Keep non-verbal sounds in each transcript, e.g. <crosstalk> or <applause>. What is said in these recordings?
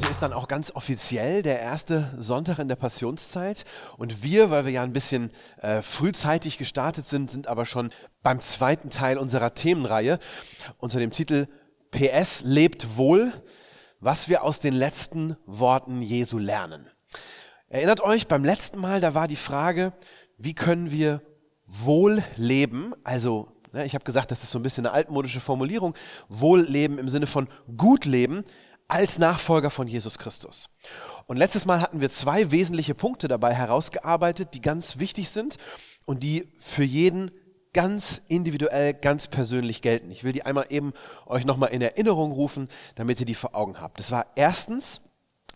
Heute ist dann auch ganz offiziell der erste Sonntag in der Passionszeit. Und wir, weil wir ja ein bisschen äh, frühzeitig gestartet sind, sind aber schon beim zweiten Teil unserer Themenreihe unter dem Titel PS lebt wohl, was wir aus den letzten Worten Jesu lernen. Erinnert euch, beim letzten Mal, da war die Frage, wie können wir wohl leben, also ne, ich habe gesagt, das ist so ein bisschen eine altmodische Formulierung, wohl leben im Sinne von gut leben, als Nachfolger von Jesus Christus. Und letztes Mal hatten wir zwei wesentliche Punkte dabei herausgearbeitet, die ganz wichtig sind und die für jeden ganz individuell, ganz persönlich gelten. Ich will die einmal eben euch nochmal in Erinnerung rufen, damit ihr die vor Augen habt. Das war erstens,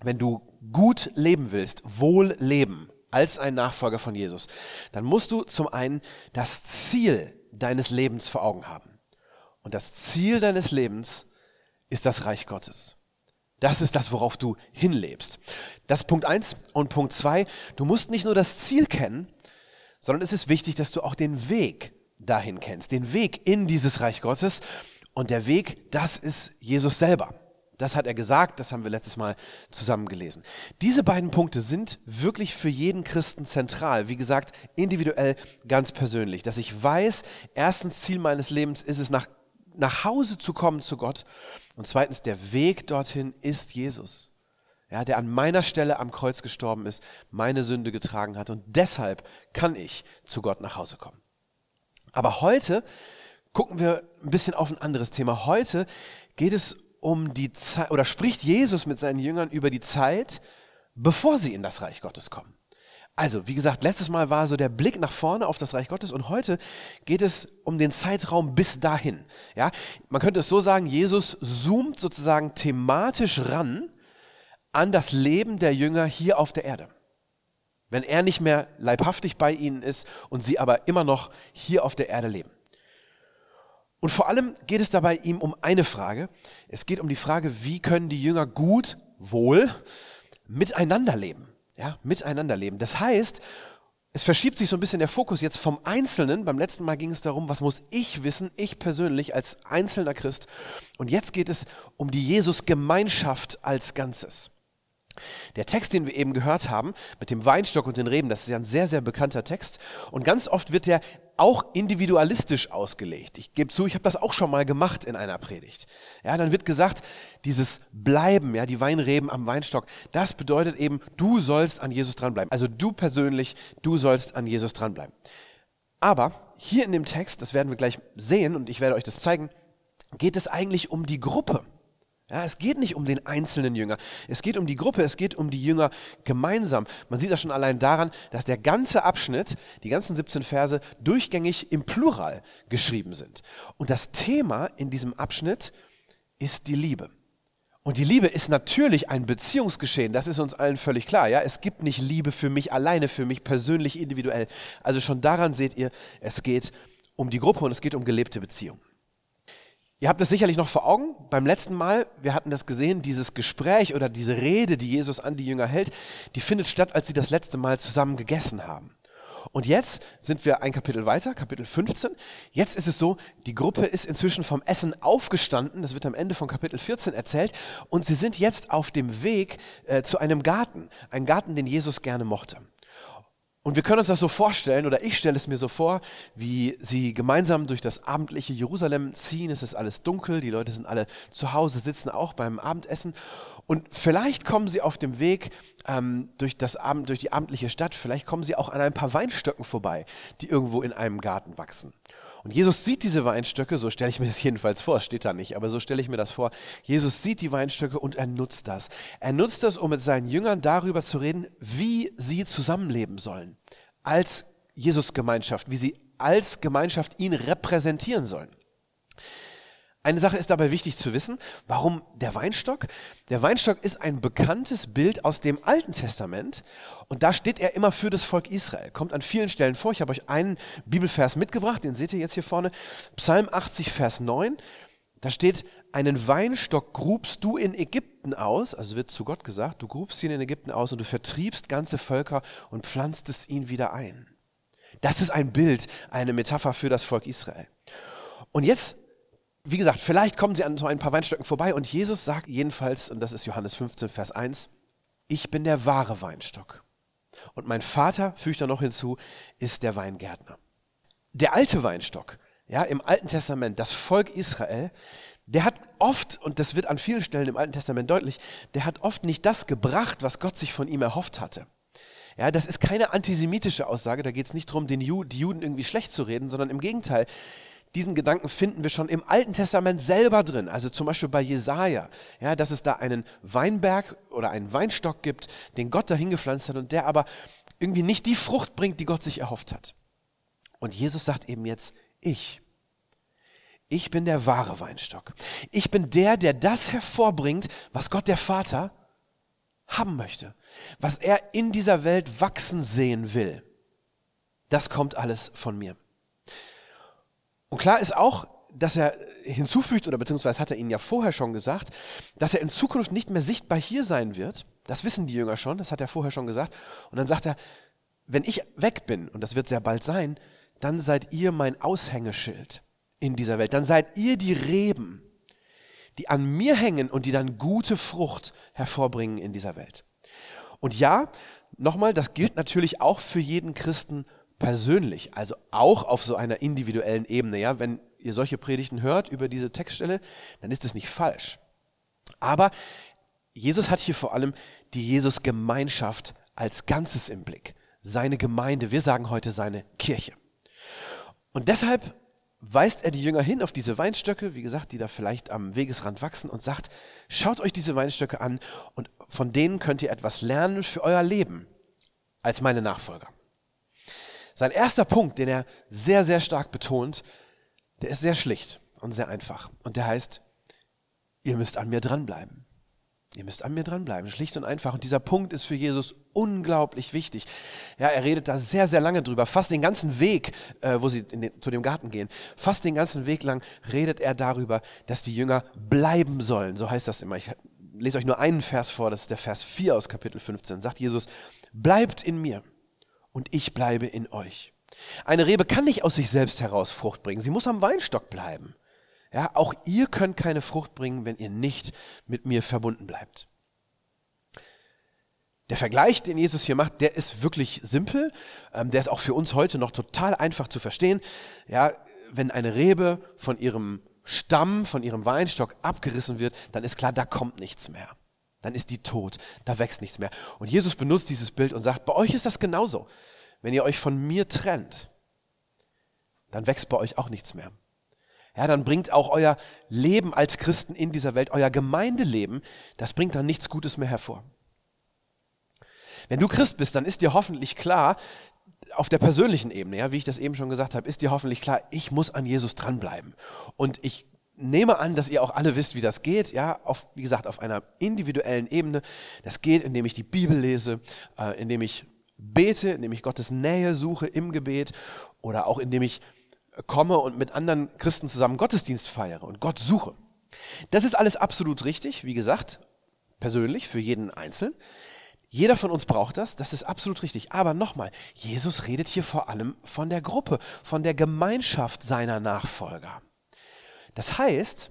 wenn du gut leben willst, wohl leben als ein Nachfolger von Jesus, dann musst du zum einen das Ziel deines Lebens vor Augen haben. Und das Ziel deines Lebens ist das Reich Gottes. Das ist das, worauf du hinlebst. Das ist Punkt eins Und Punkt zwei: du musst nicht nur das Ziel kennen, sondern es ist wichtig, dass du auch den Weg dahin kennst. Den Weg in dieses Reich Gottes. Und der Weg, das ist Jesus selber. Das hat er gesagt, das haben wir letztes Mal zusammen gelesen. Diese beiden Punkte sind wirklich für jeden Christen zentral. Wie gesagt, individuell, ganz persönlich. Dass ich weiß, erstens Ziel meines Lebens ist es, nach, nach Hause zu kommen zu Gott und zweitens, der Weg dorthin ist Jesus. Ja, der an meiner Stelle am Kreuz gestorben ist, meine Sünde getragen hat und deshalb kann ich zu Gott nach Hause kommen. Aber heute gucken wir ein bisschen auf ein anderes Thema. Heute geht es um die Zeit oder spricht Jesus mit seinen Jüngern über die Zeit, bevor sie in das Reich Gottes kommen. Also, wie gesagt, letztes Mal war so der Blick nach vorne auf das Reich Gottes und heute geht es um den Zeitraum bis dahin. Ja, man könnte es so sagen, Jesus zoomt sozusagen thematisch ran an das Leben der Jünger hier auf der Erde. Wenn er nicht mehr leibhaftig bei ihnen ist und sie aber immer noch hier auf der Erde leben. Und vor allem geht es dabei ihm um eine Frage. Es geht um die Frage, wie können die Jünger gut, wohl miteinander leben ja, miteinander leben. Das heißt, es verschiebt sich so ein bisschen der Fokus jetzt vom Einzelnen. Beim letzten Mal ging es darum, was muss ich wissen, ich persönlich als einzelner Christ. Und jetzt geht es um die Jesus-Gemeinschaft als Ganzes. Der Text, den wir eben gehört haben, mit dem Weinstock und den Reben, das ist ja ein sehr, sehr bekannter Text. Und ganz oft wird der auch individualistisch ausgelegt. Ich gebe zu, ich habe das auch schon mal gemacht in einer Predigt. Ja, dann wird gesagt, dieses Bleiben, ja, die Weinreben am Weinstock, das bedeutet eben, du sollst an Jesus dranbleiben. Also du persönlich, du sollst an Jesus dranbleiben. Aber hier in dem Text, das werden wir gleich sehen und ich werde euch das zeigen, geht es eigentlich um die Gruppe. Ja, es geht nicht um den einzelnen Jünger. Es geht um die Gruppe, es geht um die Jünger gemeinsam. Man sieht das schon allein daran, dass der ganze Abschnitt, die ganzen 17 Verse, durchgängig im Plural geschrieben sind. Und das Thema in diesem Abschnitt ist die Liebe. Und die Liebe ist natürlich ein Beziehungsgeschehen, das ist uns allen völlig klar. Ja, es gibt nicht Liebe für mich alleine, für mich persönlich, individuell. Also schon daran seht ihr, es geht um die Gruppe und es geht um gelebte Beziehungen. Ihr habt es sicherlich noch vor Augen. Beim letzten Mal, wir hatten das gesehen, dieses Gespräch oder diese Rede, die Jesus an die Jünger hält, die findet statt, als sie das letzte Mal zusammen gegessen haben. Und jetzt sind wir ein Kapitel weiter, Kapitel 15. Jetzt ist es so, die Gruppe ist inzwischen vom Essen aufgestanden, das wird am Ende von Kapitel 14 erzählt, und sie sind jetzt auf dem Weg äh, zu einem Garten, ein Garten, den Jesus gerne mochte. Und wir können uns das so vorstellen, oder ich stelle es mir so vor, wie sie gemeinsam durch das abendliche Jerusalem ziehen. Es ist alles dunkel, die Leute sind alle zu Hause, sitzen auch beim Abendessen. Und vielleicht kommen sie auf dem Weg ähm, durch, das Abend, durch die abendliche Stadt, vielleicht kommen sie auch an ein paar Weinstöcken vorbei, die irgendwo in einem Garten wachsen. Und Jesus sieht diese Weinstöcke, so stelle ich mir das jedenfalls vor, steht da nicht, aber so stelle ich mir das vor. Jesus sieht die Weinstöcke und er nutzt das. Er nutzt das, um mit seinen Jüngern darüber zu reden, wie sie zusammenleben sollen. Als Jesus-Gemeinschaft, wie sie als Gemeinschaft ihn repräsentieren sollen. Eine Sache ist dabei wichtig zu wissen, warum der Weinstock? Der Weinstock ist ein bekanntes Bild aus dem Alten Testament und da steht er immer für das Volk Israel. Kommt an vielen Stellen vor. Ich habe euch einen Bibelvers mitgebracht, den seht ihr jetzt hier vorne. Psalm 80, Vers 9. Da steht, einen Weinstock grubst du in Ägypten aus, also wird zu Gott gesagt, du grubst ihn in Ägypten aus und du vertriebst ganze Völker und pflanztest ihn wieder ein. Das ist ein Bild, eine Metapher für das Volk Israel. Und jetzt wie gesagt, vielleicht kommen sie an so ein paar Weinstöcken vorbei und Jesus sagt jedenfalls, und das ist Johannes 15, Vers 1, ich bin der wahre Weinstock. Und mein Vater, fügt er noch hinzu, ist der Weingärtner. Der alte Weinstock, ja, im Alten Testament, das Volk Israel, der hat oft, und das wird an vielen Stellen im Alten Testament deutlich, der hat oft nicht das gebracht, was Gott sich von ihm erhofft hatte. Ja, das ist keine antisemitische Aussage, da geht es nicht darum, den Ju die Juden irgendwie schlecht zu reden, sondern im Gegenteil, diesen Gedanken finden wir schon im Alten Testament selber drin. Also zum Beispiel bei Jesaja, ja, dass es da einen Weinberg oder einen Weinstock gibt, den Gott dahin gepflanzt hat und der aber irgendwie nicht die Frucht bringt, die Gott sich erhofft hat. Und Jesus sagt eben jetzt, ich. Ich bin der wahre Weinstock. Ich bin der, der das hervorbringt, was Gott der Vater haben möchte. Was er in dieser Welt wachsen sehen will. Das kommt alles von mir. Und klar ist auch, dass er hinzufügt, oder beziehungsweise hat er ihnen ja vorher schon gesagt, dass er in Zukunft nicht mehr sichtbar hier sein wird. Das wissen die Jünger schon, das hat er vorher schon gesagt. Und dann sagt er, wenn ich weg bin, und das wird sehr bald sein, dann seid ihr mein Aushängeschild in dieser Welt. Dann seid ihr die Reben, die an mir hängen und die dann gute Frucht hervorbringen in dieser Welt. Und ja, nochmal, das gilt natürlich auch für jeden Christen persönlich, also auch auf so einer individuellen Ebene. Ja, wenn ihr solche Predigten hört über diese Textstelle, dann ist es nicht falsch. Aber Jesus hat hier vor allem die Jesus-Gemeinschaft als Ganzes im Blick. Seine Gemeinde, wir sagen heute seine Kirche. Und deshalb weist er die Jünger hin auf diese Weinstöcke, wie gesagt, die da vielleicht am Wegesrand wachsen und sagt, schaut euch diese Weinstöcke an und von denen könnt ihr etwas lernen für euer Leben als meine Nachfolger. Sein erster Punkt, den er sehr, sehr stark betont, der ist sehr schlicht und sehr einfach. Und der heißt, ihr müsst an mir dranbleiben. Ihr müsst an mir dranbleiben, schlicht und einfach. Und dieser Punkt ist für Jesus unglaublich wichtig. Ja, er redet da sehr, sehr lange drüber. Fast den ganzen Weg, äh, wo sie den, zu dem Garten gehen, fast den ganzen Weg lang redet er darüber, dass die Jünger bleiben sollen. So heißt das immer. Ich lese euch nur einen Vers vor, das ist der Vers 4 aus Kapitel 15. Sagt Jesus, bleibt in mir und ich bleibe in euch. Eine Rebe kann nicht aus sich selbst heraus Frucht bringen. Sie muss am Weinstock bleiben. Ja, auch ihr könnt keine Frucht bringen, wenn ihr nicht mit mir verbunden bleibt. Der Vergleich, den Jesus hier macht, der ist wirklich simpel. Ähm, der ist auch für uns heute noch total einfach zu verstehen. Ja, wenn eine Rebe von ihrem Stamm, von ihrem Weinstock abgerissen wird, dann ist klar, da kommt nichts mehr dann ist die tot, da wächst nichts mehr. Und Jesus benutzt dieses Bild und sagt, bei euch ist das genauso. Wenn ihr euch von mir trennt, dann wächst bei euch auch nichts mehr. Ja, dann bringt auch euer Leben als Christen in dieser Welt, euer Gemeindeleben, das bringt dann nichts Gutes mehr hervor. Wenn du Christ bist, dann ist dir hoffentlich klar, auf der persönlichen Ebene, ja, wie ich das eben schon gesagt habe, ist dir hoffentlich klar, ich muss an Jesus dranbleiben. Und ich nehme an, dass ihr auch alle wisst, wie das geht. Ja, auf, wie gesagt, auf einer individuellen Ebene. Das geht, indem ich die Bibel lese, äh, indem ich bete, indem ich Gottes Nähe suche im Gebet oder auch indem ich komme und mit anderen Christen zusammen Gottesdienst feiere und Gott suche. Das ist alles absolut richtig, wie gesagt, persönlich für jeden Einzelnen. Jeder von uns braucht das, das ist absolut richtig. Aber nochmal, Jesus redet hier vor allem von der Gruppe, von der Gemeinschaft seiner Nachfolger. Das heißt,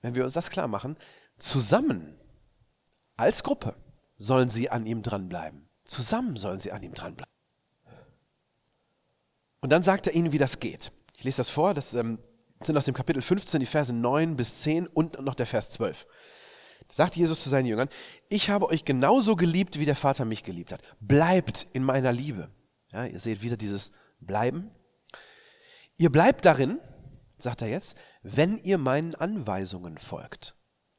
wenn wir uns das klar machen, zusammen als Gruppe sollen sie an ihm dranbleiben. Zusammen sollen sie an ihm dranbleiben. Und dann sagt er ihnen, wie das geht. Ich lese das vor, das ähm, sind aus dem Kapitel 15 die Verse 9 bis 10 und noch der Vers 12. Da sagt Jesus zu seinen Jüngern, ich habe euch genauso geliebt, wie der Vater mich geliebt hat. Bleibt in meiner Liebe. Ja, ihr seht wieder dieses Bleiben. Ihr bleibt darin, sagt er jetzt, wenn ihr meinen Anweisungen folgt.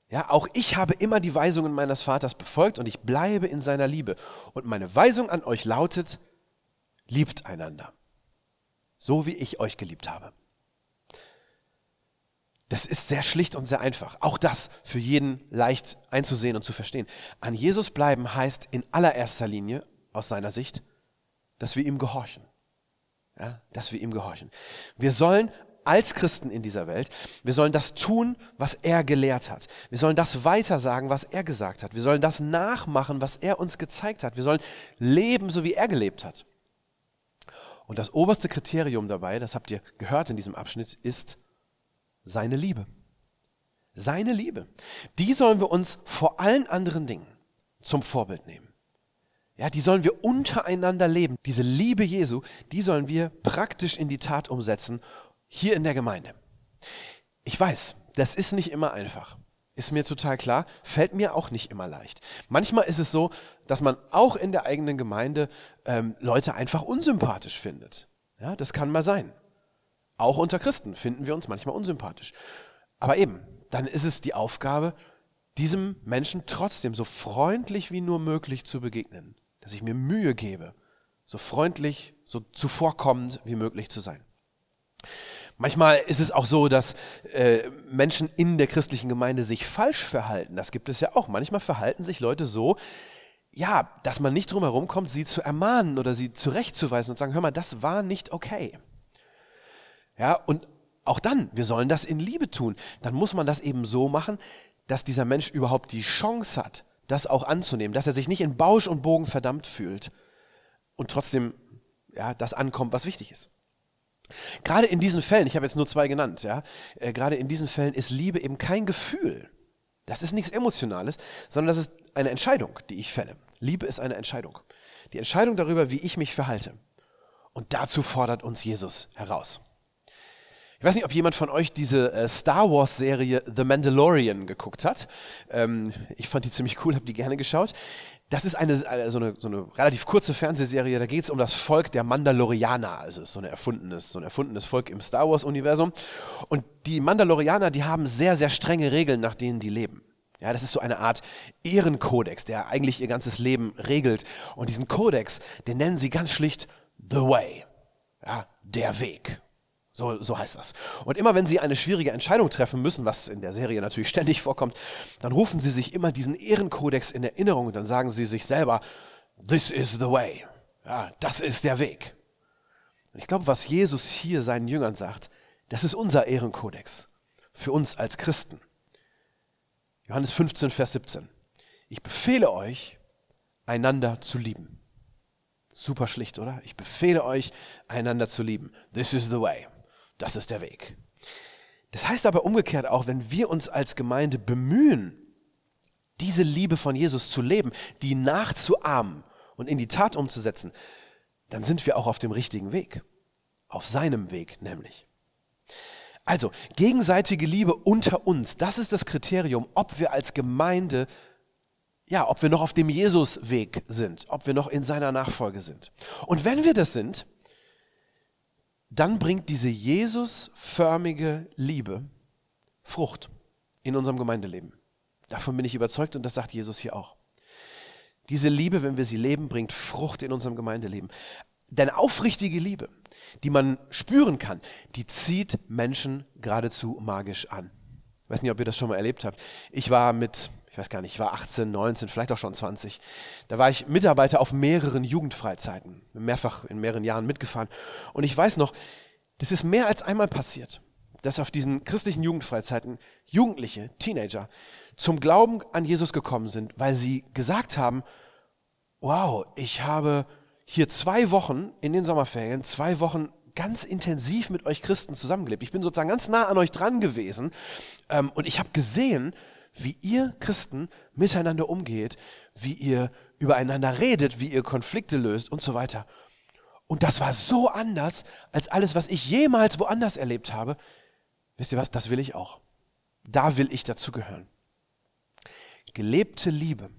Ja, auch ich habe immer die Weisungen meines Vaters befolgt und ich bleibe in seiner Liebe. Und meine Weisung an euch lautet, liebt einander, so wie ich euch geliebt habe. Das ist sehr schlicht und sehr einfach. Auch das für jeden leicht einzusehen und zu verstehen. An Jesus bleiben heißt in allererster Linie, aus seiner Sicht, dass wir ihm gehorchen. Ja, dass wir ihm gehorchen. Wir sollen als Christen in dieser Welt, wir sollen das tun, was er gelehrt hat. Wir sollen das weitersagen, was er gesagt hat. Wir sollen das nachmachen, was er uns gezeigt hat. Wir sollen leben, so wie er gelebt hat. Und das oberste Kriterium dabei, das habt ihr gehört in diesem Abschnitt, ist seine Liebe. Seine Liebe. Die sollen wir uns vor allen anderen Dingen zum Vorbild nehmen. Ja, die sollen wir untereinander leben. Diese Liebe Jesu, die sollen wir praktisch in die Tat umsetzen, hier in der Gemeinde. Ich weiß, das ist nicht immer einfach. Ist mir total klar, fällt mir auch nicht immer leicht. Manchmal ist es so, dass man auch in der eigenen Gemeinde ähm, Leute einfach unsympathisch findet. Ja, das kann mal sein. Auch unter Christen finden wir uns manchmal unsympathisch. Aber eben, dann ist es die Aufgabe, diesem Menschen trotzdem so freundlich wie nur möglich zu begegnen. Dass ich mir Mühe gebe, so freundlich, so zuvorkommend wie möglich zu sein. Manchmal ist es auch so, dass äh, Menschen in der christlichen Gemeinde sich falsch verhalten. Das gibt es ja auch. Manchmal verhalten sich Leute so, ja, dass man nicht drum herum kommt, sie zu ermahnen oder sie zurechtzuweisen und sagen, hör mal, das war nicht okay. Ja, und auch dann, wir sollen das in Liebe tun. Dann muss man das eben so machen, dass dieser Mensch überhaupt die Chance hat, das auch anzunehmen, dass er sich nicht in Bausch und Bogen verdammt fühlt und trotzdem ja, das ankommt, was wichtig ist. Gerade in diesen Fällen, ich habe jetzt nur zwei genannt, ja, äh, gerade in diesen Fällen ist Liebe eben kein Gefühl. Das ist nichts Emotionales, sondern das ist eine Entscheidung, die ich fälle. Liebe ist eine Entscheidung. Die Entscheidung darüber, wie ich mich verhalte. Und dazu fordert uns Jesus heraus. Ich weiß nicht, ob jemand von euch diese äh, Star Wars Serie The Mandalorian geguckt hat. Ähm, ich fand die ziemlich cool, habe die gerne geschaut. Das ist eine, eine, so, eine, so eine relativ kurze Fernsehserie, da geht es um das Volk der Mandalorianer. Also ist so, eine erfundenes, so ein erfundenes Volk im Star Wars-Universum. Und die Mandalorianer, die haben sehr, sehr strenge Regeln, nach denen die leben. Ja, das ist so eine Art Ehrenkodex, der eigentlich ihr ganzes Leben regelt. Und diesen Kodex, den nennen sie ganz schlicht The Way. Ja, der Weg. So, so heißt das. Und immer wenn sie eine schwierige Entscheidung treffen müssen, was in der Serie natürlich <laughs> ständig vorkommt, dann rufen sie sich immer diesen Ehrenkodex in Erinnerung und dann sagen sie sich selber, this is the way. Ja, das ist der Weg. Und ich glaube, was Jesus hier seinen Jüngern sagt, das ist unser Ehrenkodex. Für uns als Christen. Johannes 15, Vers 17. Ich befehle euch, einander zu lieben. Super schlicht, oder? Ich befehle euch, einander zu lieben. This is the way. Das ist der Weg. Das heißt aber umgekehrt auch, wenn wir uns als Gemeinde bemühen, diese Liebe von Jesus zu leben, die nachzuahmen und in die Tat umzusetzen, dann sind wir auch auf dem richtigen Weg. Auf seinem Weg nämlich. Also, gegenseitige Liebe unter uns, das ist das Kriterium, ob wir als Gemeinde, ja, ob wir noch auf dem Jesusweg sind, ob wir noch in seiner Nachfolge sind. Und wenn wir das sind, dann bringt diese Jesusförmige Liebe Frucht in unserem Gemeindeleben. Davon bin ich überzeugt und das sagt Jesus hier auch. Diese Liebe, wenn wir sie leben, bringt Frucht in unserem Gemeindeleben. Denn aufrichtige Liebe, die man spüren kann, die zieht Menschen geradezu magisch an. Ich weiß nicht, ob ihr das schon mal erlebt habt. Ich war mit ich weiß gar nicht, ich war 18, 19, vielleicht auch schon 20. Da war ich Mitarbeiter auf mehreren Jugendfreizeiten, mehrfach in mehreren Jahren mitgefahren. Und ich weiß noch, das ist mehr als einmal passiert, dass auf diesen christlichen Jugendfreizeiten Jugendliche, Teenager zum Glauben an Jesus gekommen sind, weil sie gesagt haben, wow, ich habe hier zwei Wochen in den Sommerferien, zwei Wochen ganz intensiv mit euch Christen zusammengelebt. Ich bin sozusagen ganz nah an euch dran gewesen ähm, und ich habe gesehen, wie ihr Christen miteinander umgeht, wie ihr übereinander redet, wie ihr Konflikte löst und so weiter. Und das war so anders als alles, was ich jemals woanders erlebt habe. Wisst ihr was, das will ich auch. Da will ich dazugehören. Gelebte Liebe,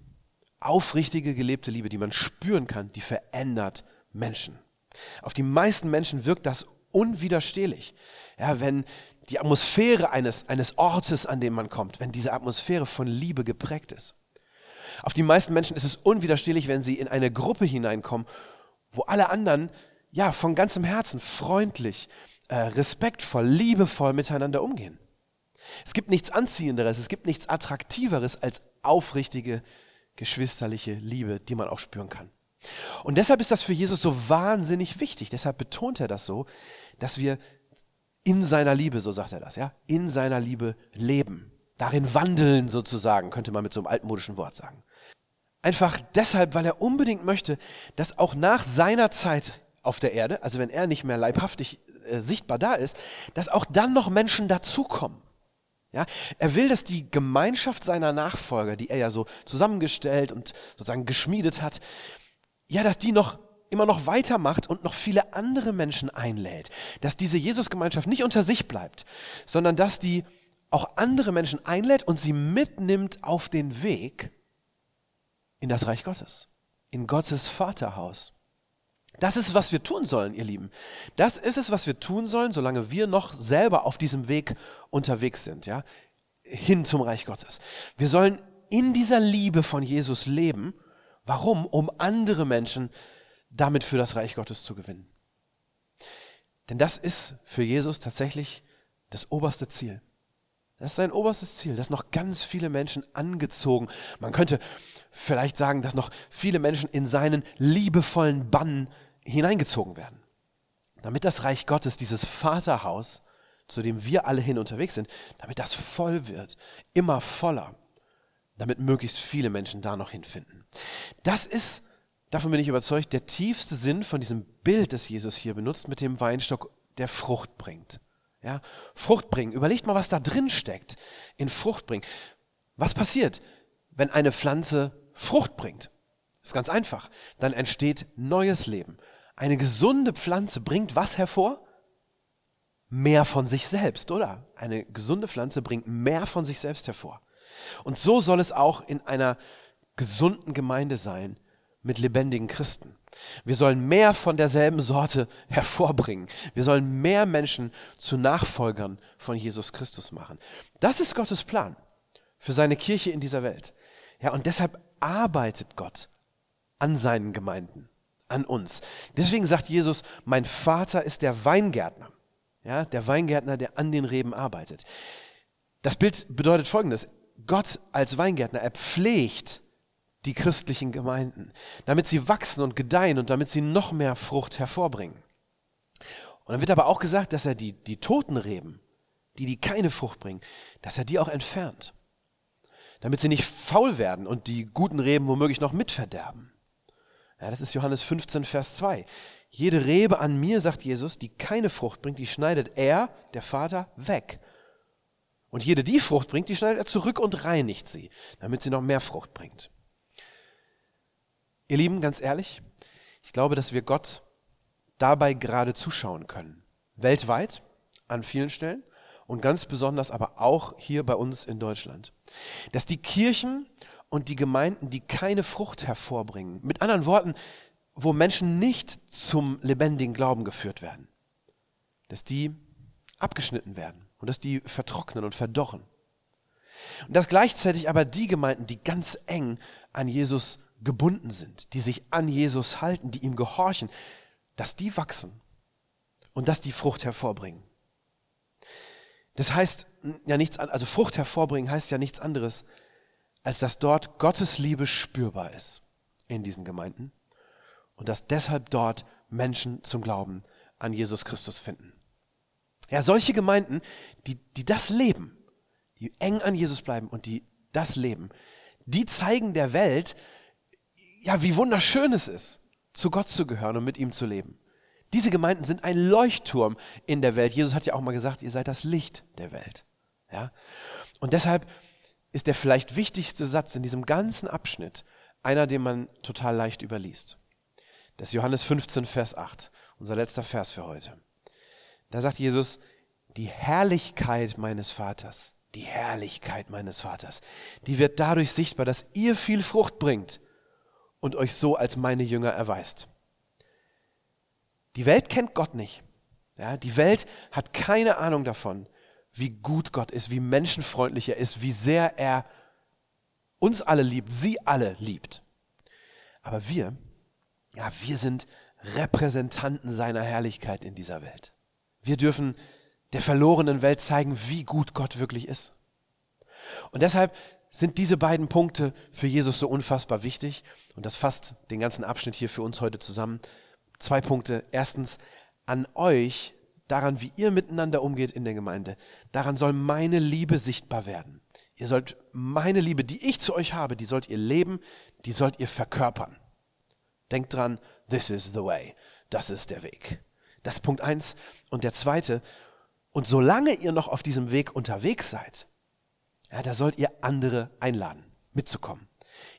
aufrichtige gelebte Liebe, die man spüren kann, die verändert Menschen. Auf die meisten Menschen wirkt das unwiderstehlich. Ja, wenn die Atmosphäre eines, eines Ortes, an dem man kommt, wenn diese Atmosphäre von Liebe geprägt ist. Auf die meisten Menschen ist es unwiderstehlich, wenn sie in eine Gruppe hineinkommen, wo alle anderen ja von ganzem Herzen freundlich, äh, respektvoll, liebevoll miteinander umgehen. Es gibt nichts Anziehenderes, es gibt nichts Attraktiveres als aufrichtige geschwisterliche Liebe, die man auch spüren kann. Und deshalb ist das für Jesus so wahnsinnig wichtig. Deshalb betont er das so, dass wir in seiner Liebe, so sagt er das, ja, in seiner Liebe leben. Darin wandeln sozusagen, könnte man mit so einem altmodischen Wort sagen. Einfach deshalb, weil er unbedingt möchte, dass auch nach seiner Zeit auf der Erde, also wenn er nicht mehr leibhaftig äh, sichtbar da ist, dass auch dann noch Menschen dazukommen. Ja, er will, dass die Gemeinschaft seiner Nachfolger, die er ja so zusammengestellt und sozusagen geschmiedet hat, ja, dass die noch immer noch weitermacht und noch viele andere Menschen einlädt. Dass diese Jesusgemeinschaft nicht unter sich bleibt, sondern dass die auch andere Menschen einlädt und sie mitnimmt auf den Weg in das Reich Gottes, in Gottes Vaterhaus. Das ist, was wir tun sollen, ihr Lieben. Das ist es, was wir tun sollen, solange wir noch selber auf diesem Weg unterwegs sind, ja, hin zum Reich Gottes. Wir sollen in dieser Liebe von Jesus leben. Warum? Um andere Menschen damit für das Reich Gottes zu gewinnen. Denn das ist für Jesus tatsächlich das oberste Ziel. Das ist sein oberstes Ziel, dass noch ganz viele Menschen angezogen, man könnte vielleicht sagen, dass noch viele Menschen in seinen liebevollen Bann hineingezogen werden. Damit das Reich Gottes, dieses Vaterhaus, zu dem wir alle hin unterwegs sind, damit das voll wird, immer voller, damit möglichst viele Menschen da noch hinfinden. Das ist, davon bin ich überzeugt, der tiefste Sinn von diesem Bild, das Jesus hier benutzt, mit dem Weinstock, der Frucht bringt. Ja, Frucht bringen. Überlegt mal, was da drin steckt in Frucht bringen. Was passiert, wenn eine Pflanze Frucht bringt? Ist ganz einfach. Dann entsteht neues Leben. Eine gesunde Pflanze bringt was hervor? Mehr von sich selbst, oder? Eine gesunde Pflanze bringt mehr von sich selbst hervor. Und so soll es auch in einer gesunden Gemeinde sein mit lebendigen Christen. Wir sollen mehr von derselben Sorte hervorbringen. Wir sollen mehr Menschen zu Nachfolgern von Jesus Christus machen. Das ist Gottes Plan für seine Kirche in dieser Welt. Ja, und deshalb arbeitet Gott an seinen Gemeinden, an uns. Deswegen sagt Jesus, mein Vater ist der Weingärtner. Ja, der Weingärtner, der an den Reben arbeitet. Das Bild bedeutet folgendes. Gott als Weingärtner, er pflegt die christlichen Gemeinden, damit sie wachsen und gedeihen und damit sie noch mehr Frucht hervorbringen. Und dann wird aber auch gesagt, dass er die, die toten Reben, die, die keine Frucht bringen, dass er die auch entfernt. Damit sie nicht faul werden und die guten Reben womöglich noch mitverderben. Ja, das ist Johannes 15, Vers 2. Jede Rebe an mir, sagt Jesus, die keine Frucht bringt, die schneidet er, der Vater, weg. Und jede, die Frucht bringt, die schneidet er zurück und reinigt sie, damit sie noch mehr Frucht bringt. Ihr Lieben, ganz ehrlich, ich glaube, dass wir Gott dabei gerade zuschauen können. Weltweit, an vielen Stellen und ganz besonders aber auch hier bei uns in Deutschland. Dass die Kirchen und die Gemeinden, die keine Frucht hervorbringen, mit anderen Worten, wo Menschen nicht zum lebendigen Glauben geführt werden, dass die abgeschnitten werden und dass die vertrocknen und verdorren. Und dass gleichzeitig aber die Gemeinden, die ganz eng an Jesus gebunden sind, die sich an Jesus halten, die ihm gehorchen, dass die wachsen und dass die Frucht hervorbringen. Das heißt ja nichts, also Frucht hervorbringen heißt ja nichts anderes, als dass dort Gottes Liebe spürbar ist in diesen Gemeinden und dass deshalb dort Menschen zum Glauben an Jesus Christus finden. Ja, solche Gemeinden, die, die das leben, die eng an Jesus bleiben und die das leben, die zeigen der Welt, ja, wie wunderschön es ist, zu Gott zu gehören und mit ihm zu leben. Diese Gemeinden sind ein Leuchtturm in der Welt. Jesus hat ja auch mal gesagt, ihr seid das Licht der Welt. Ja? Und deshalb ist der vielleicht wichtigste Satz in diesem ganzen Abschnitt einer, den man total leicht überliest. Das ist Johannes 15, Vers 8, unser letzter Vers für heute. Da sagt Jesus, die Herrlichkeit meines Vaters, die Herrlichkeit meines Vaters, die wird dadurch sichtbar, dass ihr viel Frucht bringt und euch so als meine Jünger erweist. Die Welt kennt Gott nicht. Ja, die Welt hat keine Ahnung davon, wie gut Gott ist, wie menschenfreundlich er ist, wie sehr er uns alle liebt, sie alle liebt. Aber wir, ja, wir sind Repräsentanten seiner Herrlichkeit in dieser Welt. Wir dürfen der verlorenen Welt zeigen, wie gut Gott wirklich ist. Und deshalb sind diese beiden Punkte für Jesus so unfassbar wichtig. Und das fasst den ganzen Abschnitt hier für uns heute zusammen. Zwei Punkte. Erstens, an euch, daran, wie ihr miteinander umgeht in der Gemeinde, daran soll meine Liebe sichtbar werden. Ihr sollt meine Liebe, die ich zu euch habe, die sollt ihr leben, die sollt ihr verkörpern. Denkt dran, this is the way. Das ist der Weg. Das ist Punkt eins. Und der zweite, und solange ihr noch auf diesem Weg unterwegs seid, ja, da sollt ihr andere einladen, mitzukommen.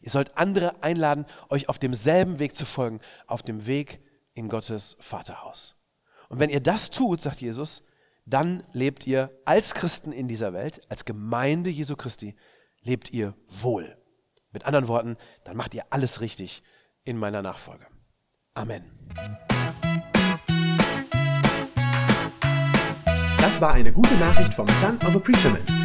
Ihr sollt andere einladen, euch auf demselben Weg zu folgen, auf dem Weg in Gottes Vaterhaus. Und wenn ihr das tut, sagt Jesus, dann lebt ihr als Christen in dieser Welt, als Gemeinde Jesu Christi, lebt ihr wohl. Mit anderen Worten, dann macht ihr alles richtig in meiner Nachfolge. Amen. Das war eine gute Nachricht vom Son of a Preacher Man.